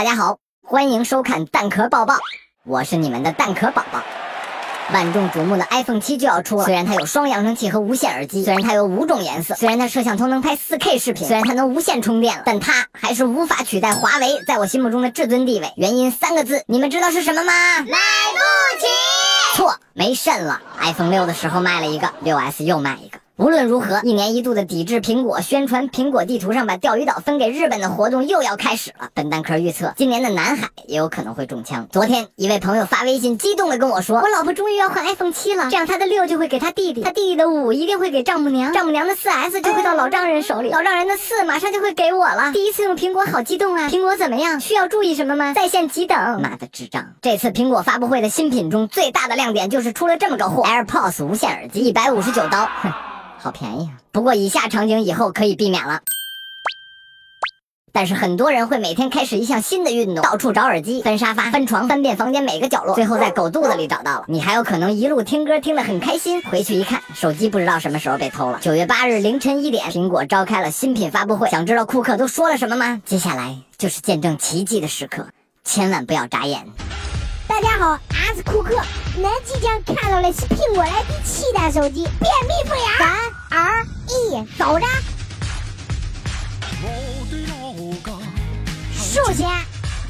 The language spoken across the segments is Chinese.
大家好，欢迎收看蛋壳抱抱，我是你们的蛋壳宝宝。万众瞩目的 iPhone 七就要出了，虽然它有双扬声器和无线耳机，虽然它有五种颜色，虽然它摄像头能拍 4K 视频，虽然它能无线充电了，但它还是无法取代华为在我心目中的至尊地位。原因三个字，你们知道是什么吗？买不起。错，没肾了。iPhone 六的时候卖了一个，六 S 又卖一个。无论如何，一年一度的抵制苹果、宣传苹果地图上把钓鱼岛分给日本的活动又要开始了。本蛋壳预测，今年的南海也有可能会中枪。昨天，一位朋友发微信，激动的跟我说：“我老婆终于要换 iPhone 七了，这样她的六就会给她弟弟，她弟弟的五一定会给丈母娘，丈母娘的四 S 就会到老丈人手里，老丈人的四马上就会给我了。第一次用苹果，好激动啊！苹果怎么样？需要注意什么吗？在线急等。妈的智障！这次苹果发布会的新品中最大的亮点就是出了这么个货，AirPods 无线耳机，一百五十九刀，哼。”好便宜啊！不过以下场景以后可以避免了。但是很多人会每天开始一项新的运动，到处找耳机，翻沙发、翻床、翻遍房间每个角落，最后在狗肚子里找到了。你还有可能一路听歌听得很开心，回去一看手机不知道什么时候被偷了。九月八日凌晨一点，苹果召开了新品发布会。想知道库克都说了什么吗？接下来就是见证奇迹的时刻，千万不要眨眼。大家好，俺是库克。恁即将看到的是苹果的第七代手机，便秘不良。R E，走着。首先，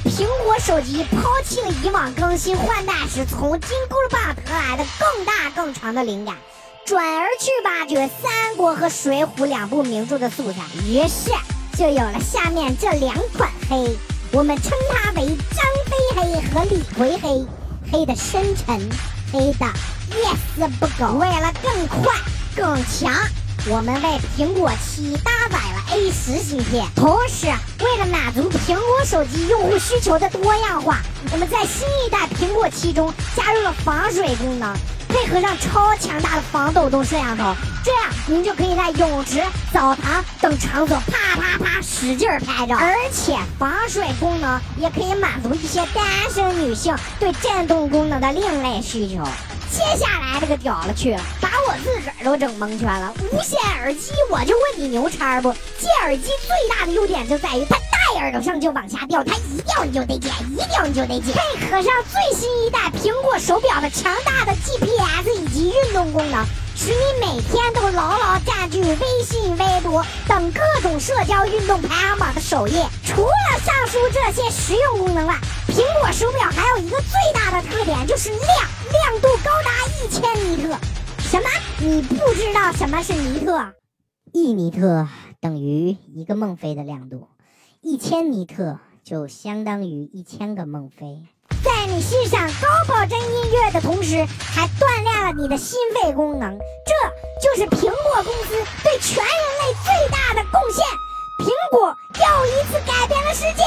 苹果手机抛弃了以往更新换代时从金箍棒得来的更大更长的灵感，转而去挖掘三国和水浒两部名著的素材，于是就有了下面这两款黑。我们称它为张飞黑和李逵黑，黑的深沉，黑的一丝不苟。为了更快更强，我们为苹果七搭载了 A 十芯片。同时，为了满足苹果手机用户需求的多样化，我们在新一代苹果七中加入了防水功能。配合上超强大的防抖动摄像头，这样您就可以在泳池、澡堂等场所啪啪啪使劲拍照，而且防水功能也可以满足一些单身女性对震动功能的另类需求。接下来这个屌了去了，把我自个儿都整蒙圈了。无线耳机，我就问你牛叉不？这耳机最大的优点就在于它戴耳朵上就往下掉，它一掉你就得捡，一掉你就得捡。配合上最新一代苹果手表的强大的 GPS 以及运动功能。使你每天都牢牢占据微信、微博等各种社交运动排行榜的首页。除了上述这些实用功能外，苹果手表还有一个最大的特点，就是亮，亮度高达一千尼特。什么？你不知道什么是尼特？一尼特等于一个孟非的亮度，一千尼特就相当于一千个孟非。在你欣赏高保真音乐的同时，还锻炼了你的心肺功能，这就是苹果公司对全人类最大的贡献。苹果又一次改变了世界。